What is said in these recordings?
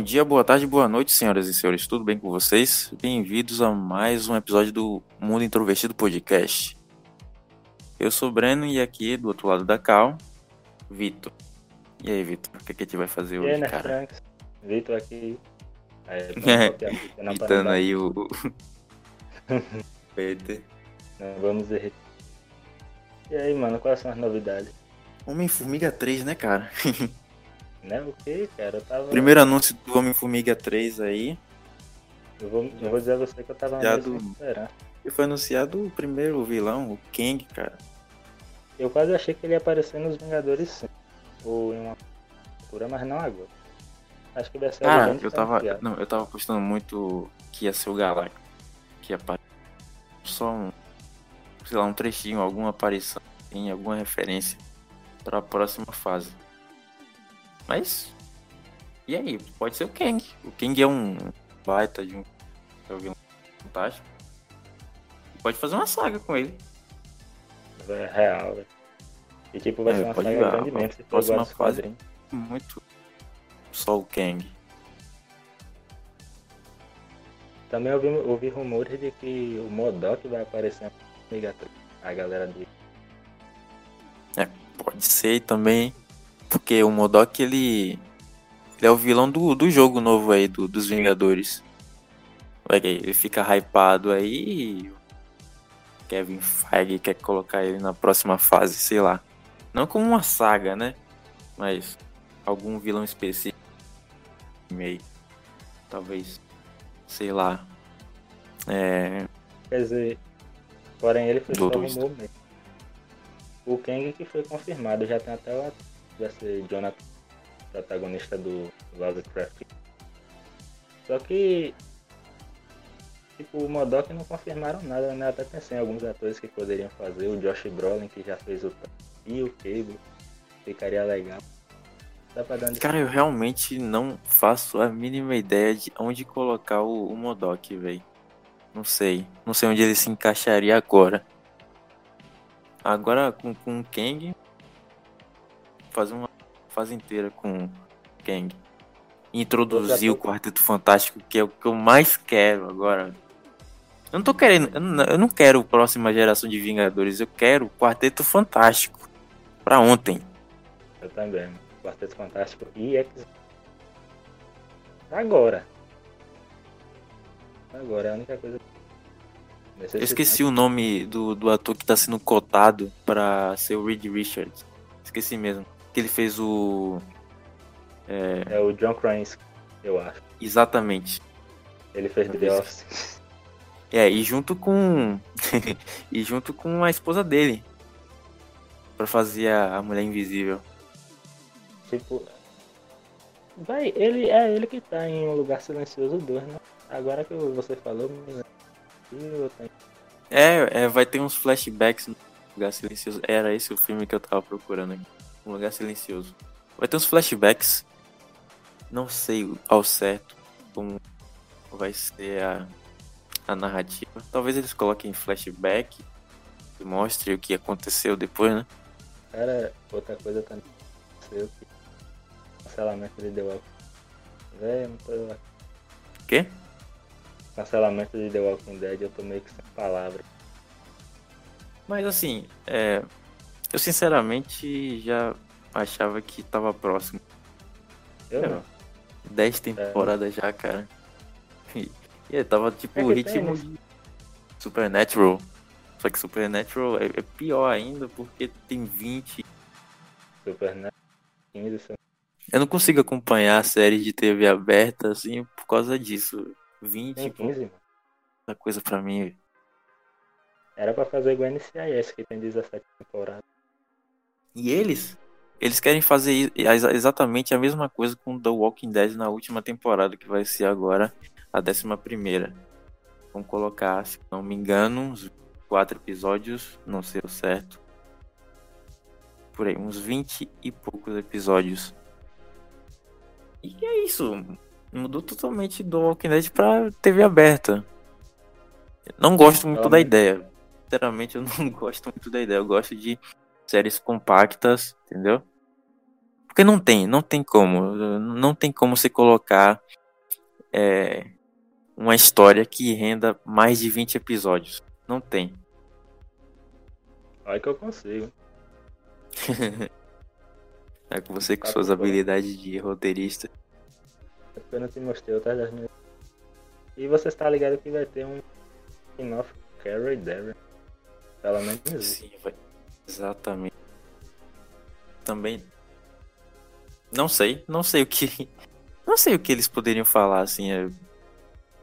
Bom dia, boa tarde, boa noite, senhoras e senhores. Tudo bem com vocês? Bem-vindos a mais um episódio do Mundo Introvertido Podcast. Eu sou o Breno e aqui do outro lado da Cal, Vitor. E aí, Vitor, o que, é que a gente vai fazer E hoje, aí, né, cara? Franks? Vitor aqui. Aí, É, panela. aí o. Peter. Né, Vamos derreter. E aí, mano, quais são as novidades? Homem-Formiga 3, né, cara? Né? O que, cara? Eu tava. Primeiro anúncio do Homem-Formiga 3 aí. Eu vou, eu vou dizer a você que eu tava Já meio sem do- esperança. E foi anunciado o primeiro vilão, o Kang, cara. Eu quase achei que ele ia aparecer nos Vingadores sim. Ou em uma altura, mas não agora. Acho que vai ser Cara, eu tava. diferenciado. Não, eu tava apostando muito que ia ser o Galactus. Que ia aparecer. Só um. Sei lá, um trechinho, alguma aparição, em alguma referência pra próxima fase. Mas. E aí? Pode ser o Kang. O Kang é um baita de um. É um vilão fantástico. Pode fazer uma saga com ele. É real, velho. E tipo, vai É, ser uma saga a- grande mesmo, próxima fase. quadrinhos. Muito. Só o Kang. Também ouvi, ouvi rumores de que o Modok vai aparecer na Liga 3. A galera de. Pode ser também, porque o Modok ele, ele é o vilão do, do jogo novo aí, do, dos Vingadores. Ele fica hypado aí Kevin Feige quer colocar ele na próxima fase, sei lá. Não como uma saga, né? Mas algum vilão específico. Meio. Talvez, sei lá. É, Quer dizer, porém ele foi só Do- do- rumor mesmo. O Kang que foi confirmado, já tem até o vai ser Jonathan, protagonista do Lovecraft. Só que tipo, o Modok não confirmaram nada, né? Até pensei em alguns atores que poderiam fazer, o Josh Brolin que já fez o e o Cable. Ficaria legal. Cara, eu realmente não faço a mínima ideia de onde colocar o, o Modok, velho. Não sei. Não sei onde ele se encaixaria agora. Agora com, com o Kang. Fazer uma fase inteira com o Kang. Introduzir o Quarteto Fantástico, que é o que eu mais quero agora. Eu não tô querendo. Eu não, eu não quero a próxima geração de Vingadores. Eu quero o Quarteto Fantástico. Pra ontem. Eu também. Quarteto Fantástico e X. Agora. Agora é a única coisa. Eu esqueci o nome do, do ator que tá sendo cotado pra ser o Reed Richards. Esqueci mesmo. Que ele fez o. É o John Krasinski, eu acho. Exatamente. Ele fez The Talvez. Office. É, e junto com. e junto com a esposa dele. Pra fazer a, a Mulher Invisível. Tipo. Vai, ele é ele que tá em um lugar silencioso 2, né? Agora que você falou, me eu É, é, vai ter uns flashbacks no Lugar Silencioso. Era esse o filme que eu tava procurando aqui. Um Lugar Silencioso. Vai ter uns flashbacks. Não sei ao certo como vai ser a, a narrativa. Talvez eles coloquem flashback e mostrem o que aconteceu depois, né? Cara, outra coisa também. Sei o que. Cancelamento de The Walking Dead. não tô. Quê? Cancelamento de The Walking Dead, eu tô meio que sem palavras. Mas assim, é, eu sinceramente já achava que tava próximo. Eu É, não. 10 temporadas já, cara. E, e tava tipo É o tem, ritmo né? de Supernatural. Só que Supernatural é, é pior ainda porque tem 20. Super né? 15, se eu não consigo acompanhar a série de TV aberta assim por causa disso. 20 Tem é 15, mano. muita coisa pra mim. Era pra fazer igual NCIS, que tem 17 temporadas. E eles? Eles querem fazer exatamente a mesma coisa com The Walking Dead na última temporada, que vai ser agora a décima primeira. Vamos colocar, se não me engano, uns quatro episódios, não sei o certo. Por aí, uns 20 e poucos episódios. E é isso. Mudou totalmente do Walking Dead pra TV aberta. Não gosto muito da ideia. Sinceramente, eu não gosto muito da ideia. Eu gosto de séries compactas, entendeu? Porque não tem, não tem como. Não tem como você colocar é, uma história que renda mais de 20 episódios. Não tem. Olha que eu consigo. é com você com suas habilidades de roteirista. Eu não te mostrei outras das minhas. E você está ligado que vai ter um spin-off Carrie Darren. Pelo menos. Sim, vai. Exatamente. Também. Não sei, não sei o que. Não sei o que eles poderiam falar assim é,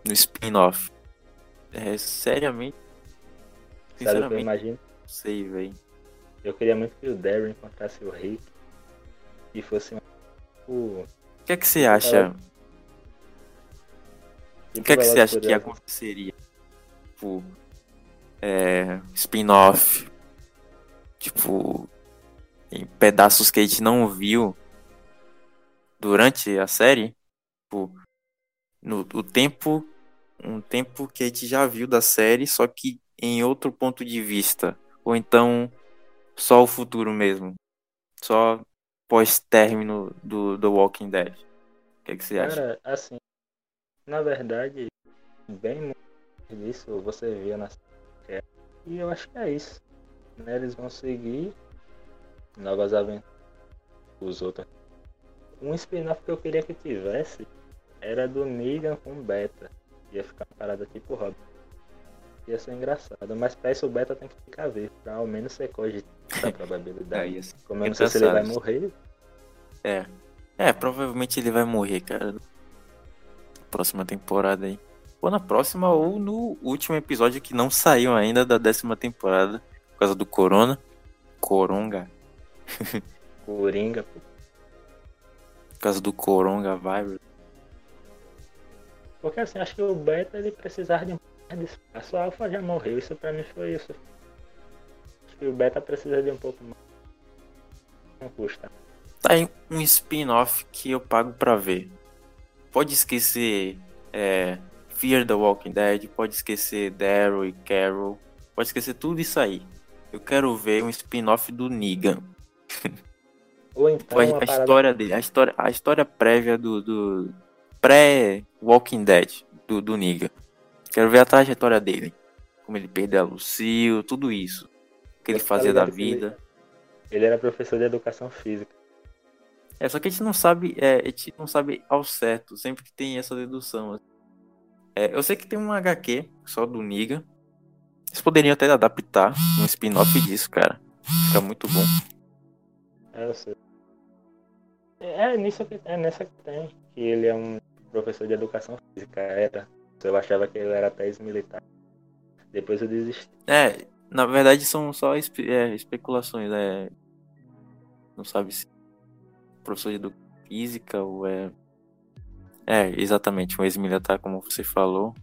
no spin-off. É, seriamente. Sabe eu imagino? Não sei, velho. Eu queria muito que o Darren encontrasse o Rick e fosse um. O que é que você acha? O que é que você acha que aconteceria? Tipo, é, spin-off, tipo, em pedaços que a gente não viu durante a série, tipo, no o tempo, um tempo que a gente já viu da série, só que em outro ponto de vista, ou então só o futuro mesmo, só pós-término do, do Walking Dead. O que, é que você acha? Cara, assim, na verdade, bem disso você via na série. E eu acho que é isso. Né? Eles vão seguir novas aventuras os outros. Um spin-off que eu queria que tivesse era do Negan com Beta. Ia ficar uma parada tipo Robin. Ia ser engraçado. Mas pra isso o Beta tem que ficar vivo. Pra ao menos ser cogitado a probabilidade. é, Como eu não sei se ele vai morrer. É. É, provavelmente ele vai morrer, cara. Próxima temporada aí. Ou na próxima, ou no último episódio que não saiu ainda da décima temporada. Por causa do Corona. Coronga. Coringa, pô. Por causa do Coronga Virus. Porque assim, acho que o Beta ele precisava de mais de espaço. A Alpha já morreu, isso pra mim foi isso. Acho que o Beta precisa de um pouco mais. Não custa. Tá aí um spin-off que eu pago pra ver. Pode esquecer é, Fear the Walking Dead, pode esquecer Daryl e Carol, pode esquecer tudo isso aí. Eu quero ver um spin-off do Negan. Ou então a, a parada... história dele, a história, a história prévia do, do pré-Walking Dead do, do Negan. Quero ver a trajetória dele. Como ele perdeu a Lucille, tudo isso. O que ele fazia da vida. Ele, ele era professor de educação física. É, só que a gente não sabe, é, a gente não sabe ao certo, sempre que tem essa dedução. É, eu sei que tem um HQ só do Niga. Eles poderiam até adaptar um spin-off disso, cara. Fica muito bom. É, eu sei. É, nisso que, é nessa que tem. Que ele é um professor de educação física. Era. Eu achava que ele era até ex-militar. Depois eu desisti. É, na verdade são só espe é, especulações. É... Não sabe se professor de física ou é. É, exatamente, um ex-militar, como você falou.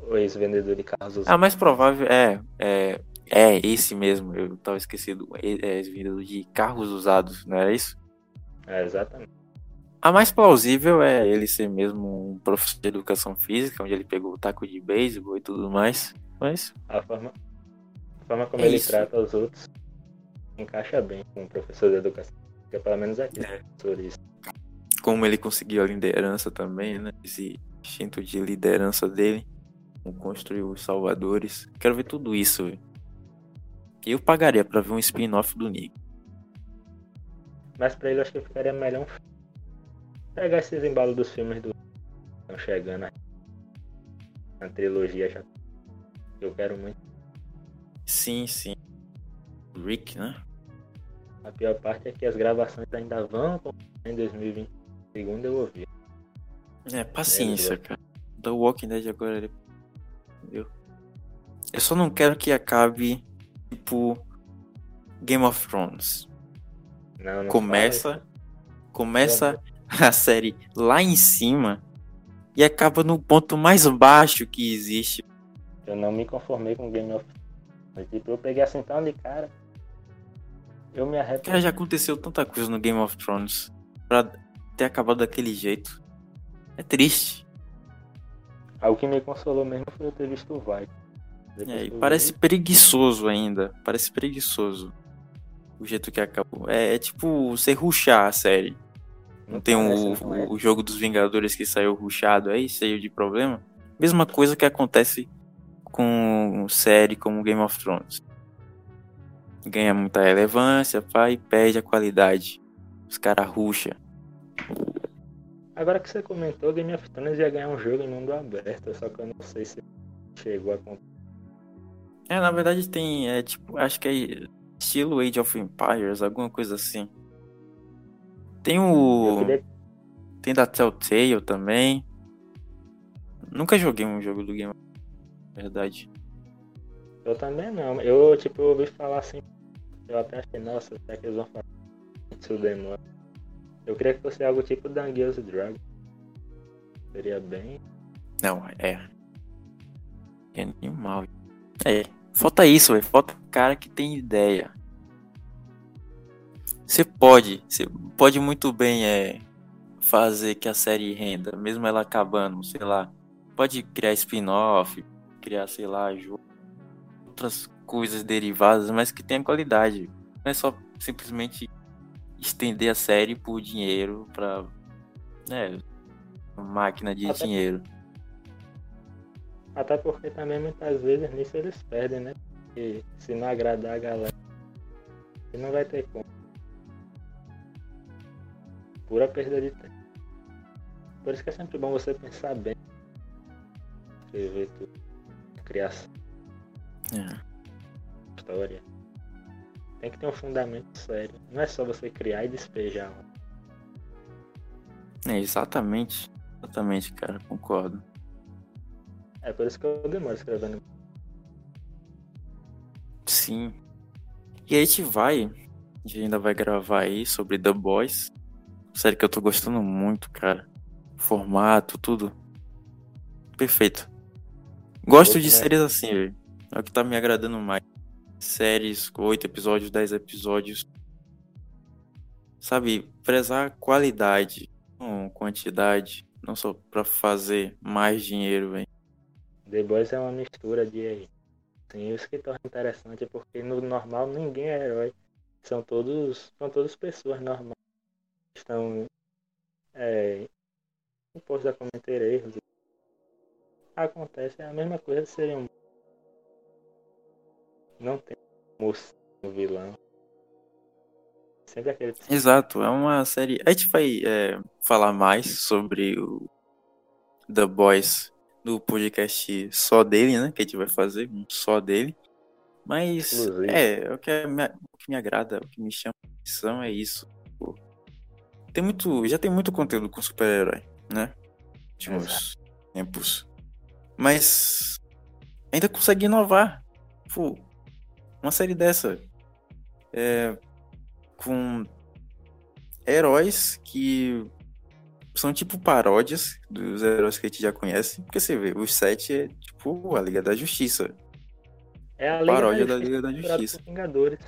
O ex-vendedor de carros usados. Ah, mais provável é, é. É esse mesmo, eu tava esquecido. É ex-vendedor de carros usados, não era isso? É, exatamente. A mais plausível é ele ser mesmo um professor de educação física, onde ele pegou o taco de beisebol e tudo mais. Mas. A forma, a forma como é ele isso. trata os outros encaixa bem com um professor de educação é pelo menos aqui, é. turista. Como ele conseguiu a liderança também, né? Esse instinto de liderança dele. Como construiu os salvadores. Quero ver tudo isso, véio. Eu pagaria pra ver um spin-off do Nick. Mas pra ele eu acho que ficaria melhor um... pegar esses embalos dos filmes do. Estão chegando aí. Na trilogia já. Eu quero muito. Sim, sim. Rick, né? A pior parte é que as gravações ainda vão em 2020. Segundo eu ouvi. É, paciência, é, cara. The Walking Dead agora ele. Eu só não quero que acabe tipo Game of Thrones. Não, não começa. Começa a série lá em cima e acaba no ponto mais baixo que existe. Eu não me conformei com Game of Thrones. Tipo, eu peguei assim tão de cara. Eu me arrependo. Cara, já aconteceu tanta coisa no Game of Thrones pra ter acabado daquele jeito. É triste. Ah, o que me consolou mesmo foi eu ter visto o Vai. É, parece vi... preguiçoso ainda. Parece preguiçoso. O jeito que acabou. É, é tipo você ruxar a série. Não tem o, o, o jogo dos Vingadores que saiu ruxado aí, cheio de problema? Mesma coisa que acontece com série como Game of Thrones. Ganha muita relevância, pá, e perde a qualidade. Os caras ruxam. Agora que você comentou, Game of Thrones ia ganhar um jogo em mundo aberto, só que eu não sei se chegou a É, na verdade tem, é tipo, acho que é estilo Age of Empires, alguma coisa assim. Tem o. Queria... Tem da Telltale também. Nunca joguei um jogo do Game verdade. Eu também não. Eu, tipo, ouvi falar assim. Eu até achei, nossa, será que eles vão falar isso demora? Eu queria que fosse algo tipo Dungeons Dragons. Seria bem. Não, é. É animal. É. Falta isso, velho. Falta cara que tem ideia. Você pode, você pode muito bem é, fazer que a série renda, mesmo ela acabando, sei lá. Pode criar spin-off, criar, sei lá, outras coisas derivadas, mas que tenha qualidade. Não é só simplesmente estender a série por dinheiro pra. né? Máquina de até dinheiro. Até porque também muitas vezes nisso eles perdem, né? Porque se não agradar a galera, não vai ter como pura perda de tempo. Por isso que é sempre bom você pensar bem. Escrever tudo. Criação. É. História. Tem que ter um fundamento sério. Não é só você criar e despejar. É, exatamente. Exatamente, cara. Concordo. É por isso que eu demoro escrevendo. Sim. E aí a gente vai. A gente ainda vai gravar aí sobre The Boys. Série que eu tô gostando muito, cara. Formato, tudo. Perfeito. Gosto de séries assim, velho. É o que tá me agradando mais. Séries com 8 episódios, 10 episódios. Sabe, prezar qualidade, não quantidade. Não só pra fazer mais dinheiro, velho. The Boys é uma mistura de. Sim, isso que torna interessante, porque no normal ninguém é herói. São todos, são todas pessoas normais estão é, impostos a cometer erros. Acontece é a mesma coisa seria um. Não tem moço no vilão. Sempre aquele. Exato, é uma série. A gente vai é, falar mais sobre o The Boys no podcast só dele, né? Que a gente vai fazer, um só dele. Mas Inclusive. é, o que, me, o que me agrada, o que me chama a atenção é isso tem muito, já tem muito conteúdo com super-herói, né? Uns tempos. Mas ainda consegue inovar. Pô, uma série dessa é, com heróis que são tipo paródias dos heróis que a gente já conhece. Porque você vê, os sete é tipo a Liga da Justiça. É a Liga paródia da, Liga da Justiça. Vingadores.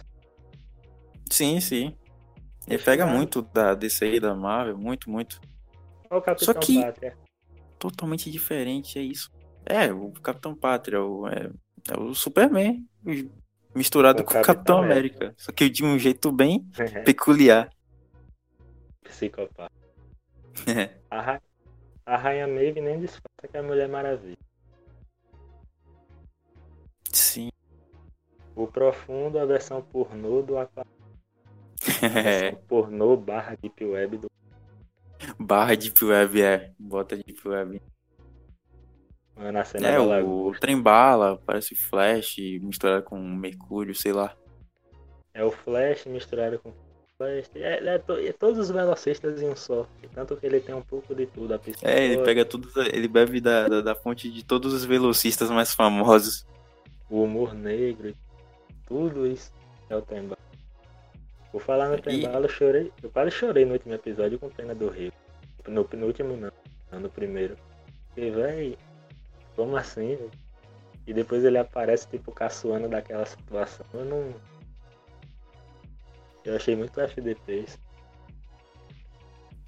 Sim, sim. Ele pega muito da DC e da Marvel, muito, muito. Olha o Capitão Só que Pátria. totalmente diferente, é isso. É, o Capitão Pátria, o, é, é o Superman misturado o com o Capitão América. América. Só que de um jeito bem peculiar. Psicopata. É. A, Ra a Rainha Maeve nem disfarça que é a Mulher Maravilha. Sim. O Profundo, a versão pornô do Aquaman. É. Pornô barra Deep Web do. Barra Deep Web, é. Bota Deep Web. Na cena é, o, o trem bala, parece Flash misturado com Mercúrio, sei lá. É o Flash misturado com É, é, to, é todos os velocistas em um só. Tanto que ele tem um pouco de tudo. A é, ele pega tudo, ele bebe da, da, da, fonte de todos os velocistas mais famosos. O humor negro, tudo isso é o Temba. Vou falar no Trembala, eu chorei. Eu quase chorei no último episódio com pena do Rio. No penúltimo não, não no primeiro. E véi, como assim, véio? E depois ele aparece tipo caçoando daquela situação. Eu não. Eu achei muito FDP isso.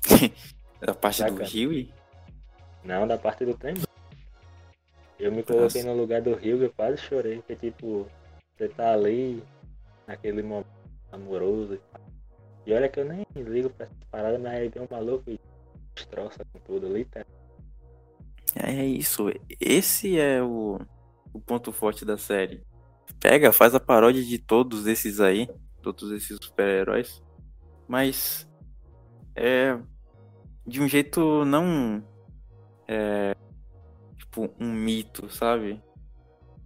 da parte Saca? do Rio? Não, da parte do trem. Eu me coloquei Nossa. no lugar do Rio e eu quase chorei, porque tipo, você tá ali naquele momento amoroso e olha que eu nem ligo pra essa parada, mas aí vem um maluco e destroça com tudo, literalmente. É isso. Esse é o, o ponto forte da série. Pega, faz a paródia de todos esses aí, todos esses super-heróis, mas é de um jeito não é tipo um mito, sabe?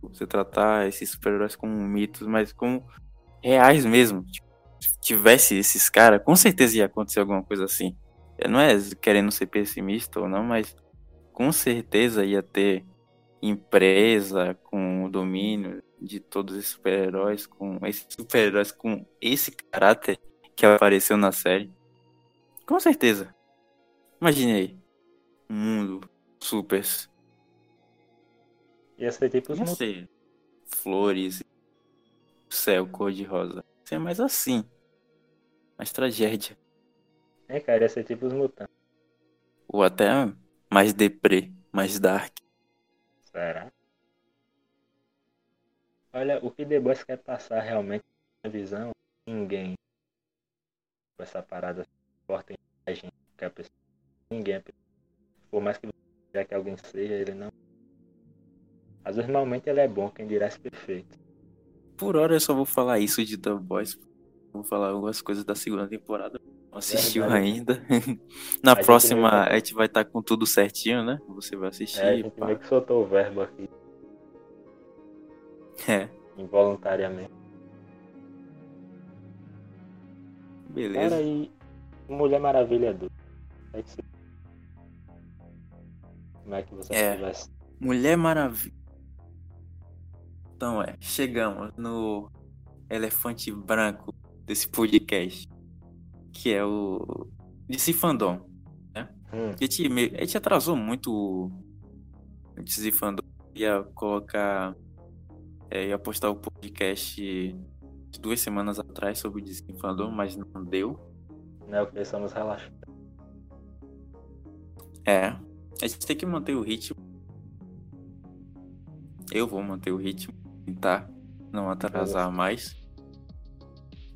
Você tratar esses super-heróis como mitos, mas como reais mesmo. Tipo, se tivesse esses caras, com certeza ia acontecer alguma coisa assim. Não é querendo ser pessimista ou não, mas com certeza ia ter empresa com domínio de todos esses super-heróis, com esses super-heróis com esse caráter que apareceu na série. Com certeza. Imagine aí. Um mundo super. Ia ser tipo os Não mutantes. sei. Flores, céu cor-de-rosa. Ser mais assim. Mais tragédia. É, cara, ia ser tipo os mutantes. Ou até mais deprê, mais dark. Será? Olha, o que The Boys quer passar realmente na visão, ninguém com essa parada forte a gente que a pessoa. Ninguém é. Por mais que já que alguém seja, ele não. Vezes normalmente ele é bom, quem dirá é perfeito. Por hora eu só vou falar isso de The Boys. Vou falar algumas coisas da segunda temporada. Não assistiu Verdade. ainda. Na A gente próxima que- a gente vai estar com tudo certinho, né? Você vai assistir. É, a gente meio que soltou o verbo aqui, É, involuntariamente. beleza. Cara, e Mulher Maravilha 2. Como é que você- Como é que você É. Mulher Maravilha. Então é, chegamos no elefante branco desse podcast, que é o DC Fandom. Hum, A gente, a gente atrasou muito o DC Fandom. Ia colocar, é, ia postar o podcast duas semanas atrás sobre o Fandom, mas não deu. não é o que somos relaxados. É, a gente tem que manter o ritmo. Eu vou manter o ritmo, tentar não atrasar mais.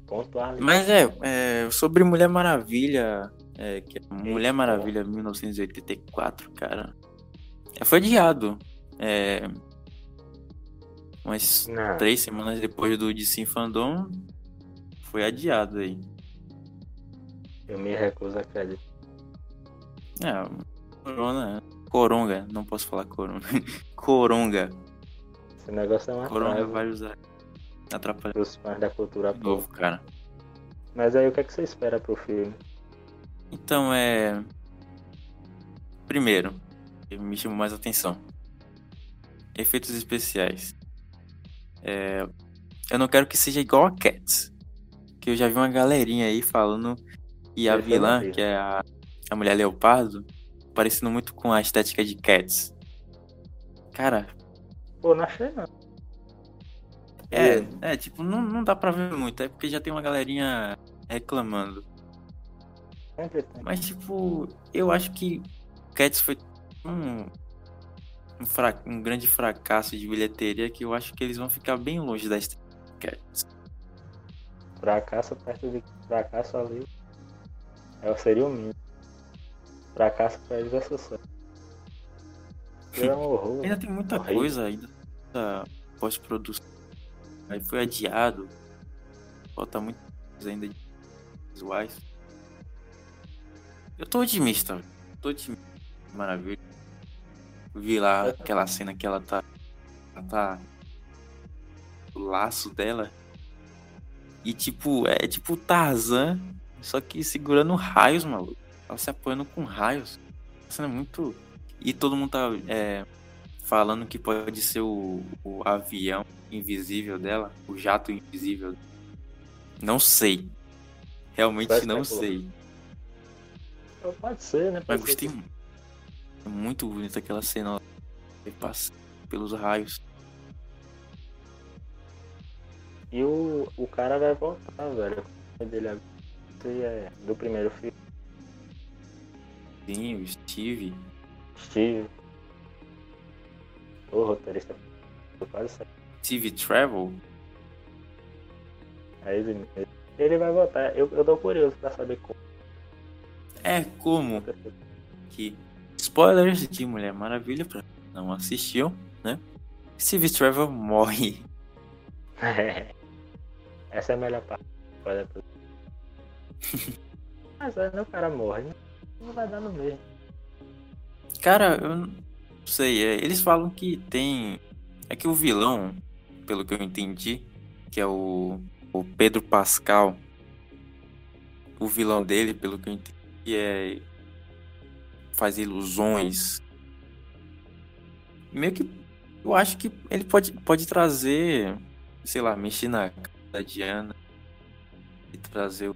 Pontual. Mas é, é, sobre Mulher Maravilha, é, que é Mulher Maravilha 1984, cara, é, foi adiado. É, umas Não. três semanas depois do DC Fandom, foi adiado aí. Eu me recuso a acreditar. É, Corona, Coronga, não posso falar Coronga. Coronga. Esse negócio é uma Coronga vai usar. Atrapalhar dos fãs da cultura de novo, cara. Mas aí o que, é que você espera pro filme? Então é. Primeiro, me chamou mais atenção. Efeitos especiais. É, Eu não quero que seja igual a Cats. Que eu já vi uma galerinha aí falando que a eu vilã, vi. que é a, a mulher leopardo, parecendo muito com a estética de Cats. Cara, Pô, não achei não. é, E- é tipo, não, não dá pra ver muito. É porque já tem uma galerinha reclamando. Mas, tipo, eu acho que Cats foi um, um, fra- um grande fracasso de bilheteria que eu acho que eles vão ficar bem longe da Cats. Fracasso perto de fracasso ali. É, seria o mínimo. Fracasso pra eles é sucesso. É um horror. Ainda tem muita Horrível. coisa ainda da pós-produção. Aí foi adiado. Falta muita coisa ainda de visuais. Eu tô otimista. Tô otimista. Maravilha. Vi lá aquela cena que ela tá. Ela tá. O laço dela. E tipo, é tipo Tarzan. Só que segurando raios, maluco. Ela se apoiando com raios. A cena é muito. E todo mundo tá é, falando que pode ser o, o avião invisível dela, o jato invisível. Não sei. Realmente Parece não é sei. Pode ser, né? Mas Pode ser gostei muito. É muito bonita aquela cena. Ele passa pelos raios. E o, o cara vai voltar, velho. Dele agora é do primeiro filme. Sim, o Steve. Steve. O roteirista. Eu quase sei. Steve Travel. É ele mesmo. Ele vai voltar. Eu, eu tô curioso pra saber como. É como que spoilers de Mulher Maravilha pra quem não assistiu, né? Steve Trevor morre. Essa é a melhor parte. Mas aí o cara morre, né? Não vai dar no mesmo. Cara, eu não sei. é, Eles falam que tem. É que o vilão, pelo que eu entendi, que é o, o Pedro Pascal. O vilão dele, pelo que eu entendi, é. Faz ilusões. Meio que. Eu acho que ele pode, pode trazer. Sei lá, mexer na cara da Diana. E trazer.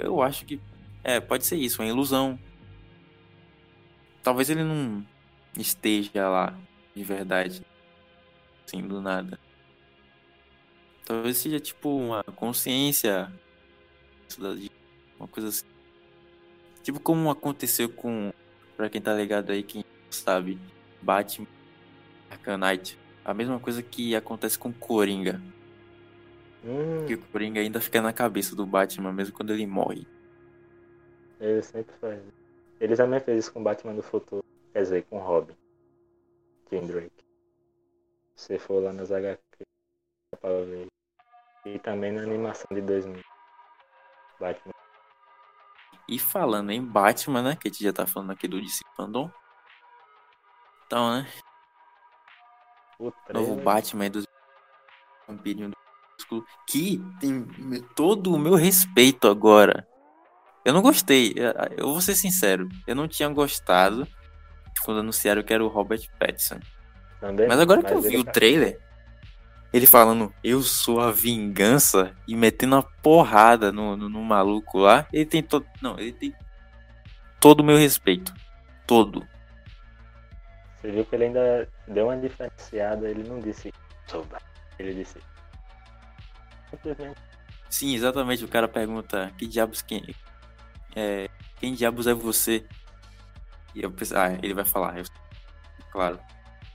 Eu acho que. É, pode ser isso, uma ilusão. Talvez ele não esteja lá de verdade. Assim, do nada. Talvez seja tipo uma consciência. Uma coisa assim. Tipo como aconteceu com. Pra quem tá ligado aí, quem sabe. Batman Knight. A mesma coisa que acontece com Coringa. Hum, Que o Coringa ainda fica na cabeça do Batman, mesmo quando ele morre. ele sempre faz. Ele também fez isso com Batman do Futuro. Quer dizer, com Robin. Tim Drake. Se você for lá nas HQ, dá pra ver. E também na animação de 2000. Batman. E falando em Batman, né? Que a gente já tá falando aqui do DC Fandom. Então, né? O Novo Batman aí dos vampirinhos do que tem todo o meu respeito agora. Eu não gostei, eu vou ser sincero, eu não tinha gostado quando anunciaram que era o Robert Pattinson. Mas agora que eu mas vi o tá- trailer, ele falando, eu sou a vingança, e metendo uma porrada no, no, no maluco lá, ele tem todo. Não, ele tem todo o meu respeito. Todo. Você viu que ele ainda deu uma diferenciada, ele não disse sou. Ele disse. Simplesmente. Sim, exatamente. O cara pergunta: Que diabos quem. É, quem diabos é você? E eu pensei, ah, ele vai falar. Eu, claro.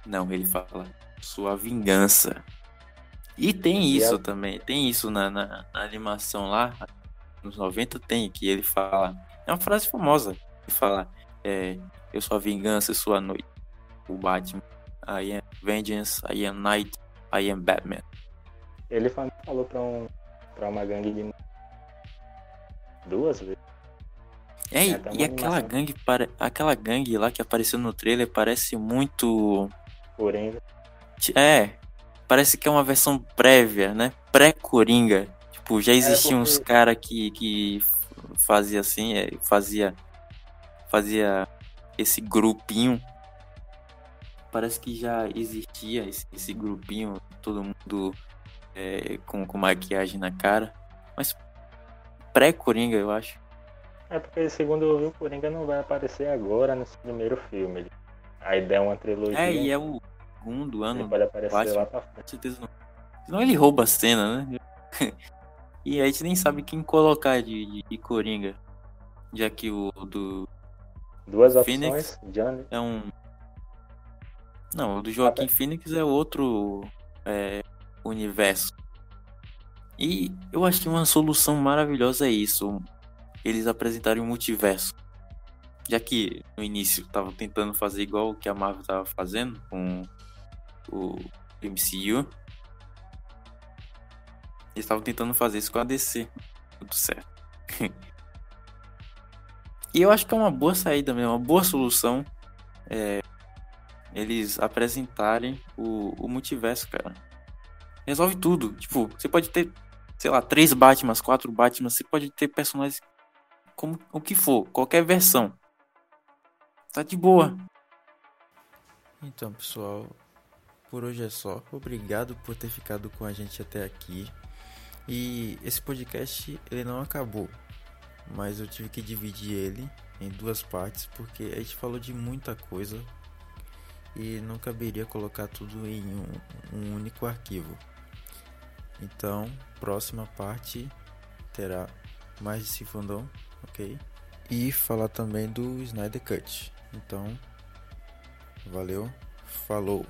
Não, ele fala: Sua vingança. E tem E isso também. Tem isso na, na, na animação lá. Nos 90 tem, que ele fala. É uma frase famosa. Ele fala: é, Eu sou a vingança, eu sou a noite. O Batman. I am vengeance, I am night, I am Batman. Ele fa- falou pra, um, pra uma gangue de. Duas vezes. É, e- É, uma e aquela gangue, pare... aquela gangue lá que apareceu no trailer parece muito. Coringa. É, parece que é uma versão prévia, né? Pré-Coringa. Tipo, já existiam uns É, porque- caras que, que fazia assim, é, fazia. Fazia esse grupinho. Parece que já existia esse, esse grupinho, todo mundo é, com, com maquiagem na cara. Mas pré-Coringa, eu acho. É porque, segundo eu vi, o Coringa não vai aparecer agora nesse primeiro filme. A ideia é uma trilogia. É, e é o segundo ano Ele pode aparecer Batman. lá pra Com frente. certeza não. Senão ele rouba a cena, né? e a gente nem sabe quem colocar de, de, de Coringa. Já que o do. Duas Phoenix. opções, Johnny. É um. Não, o do Joaquim Phoenix é outro é, universo. E eu acho que uma solução maravilhosa é isso. Eles apresentarem o multiverso. Já que no início estavam tentando fazer igual o que a Marvel estava fazendo com o MCU. Eles estavam tentando fazer isso com a DC. Tudo certo. e eu acho que é uma boa saída mesmo, uma boa solução. é, eles apresentarem o, o multiverso, cara. Resolve tudo. Tipo, você pode ter, sei lá, três Batmans, quatro Batmans, você pode ter personagens como o que for, qualquer versão. Tá de boa. Então, pessoal, por hoje é só. Obrigado por ter ficado com a gente até aqui. E esse podcast ele não acabou, mas eu tive que dividir ele em duas partes porque a gente falou de muita coisa e não caberia colocar tudo em um, um único arquivo. Então, próxima parte terá mais de Sifundão, ok? E falar também do Snyder Cut. Então, valeu, falou!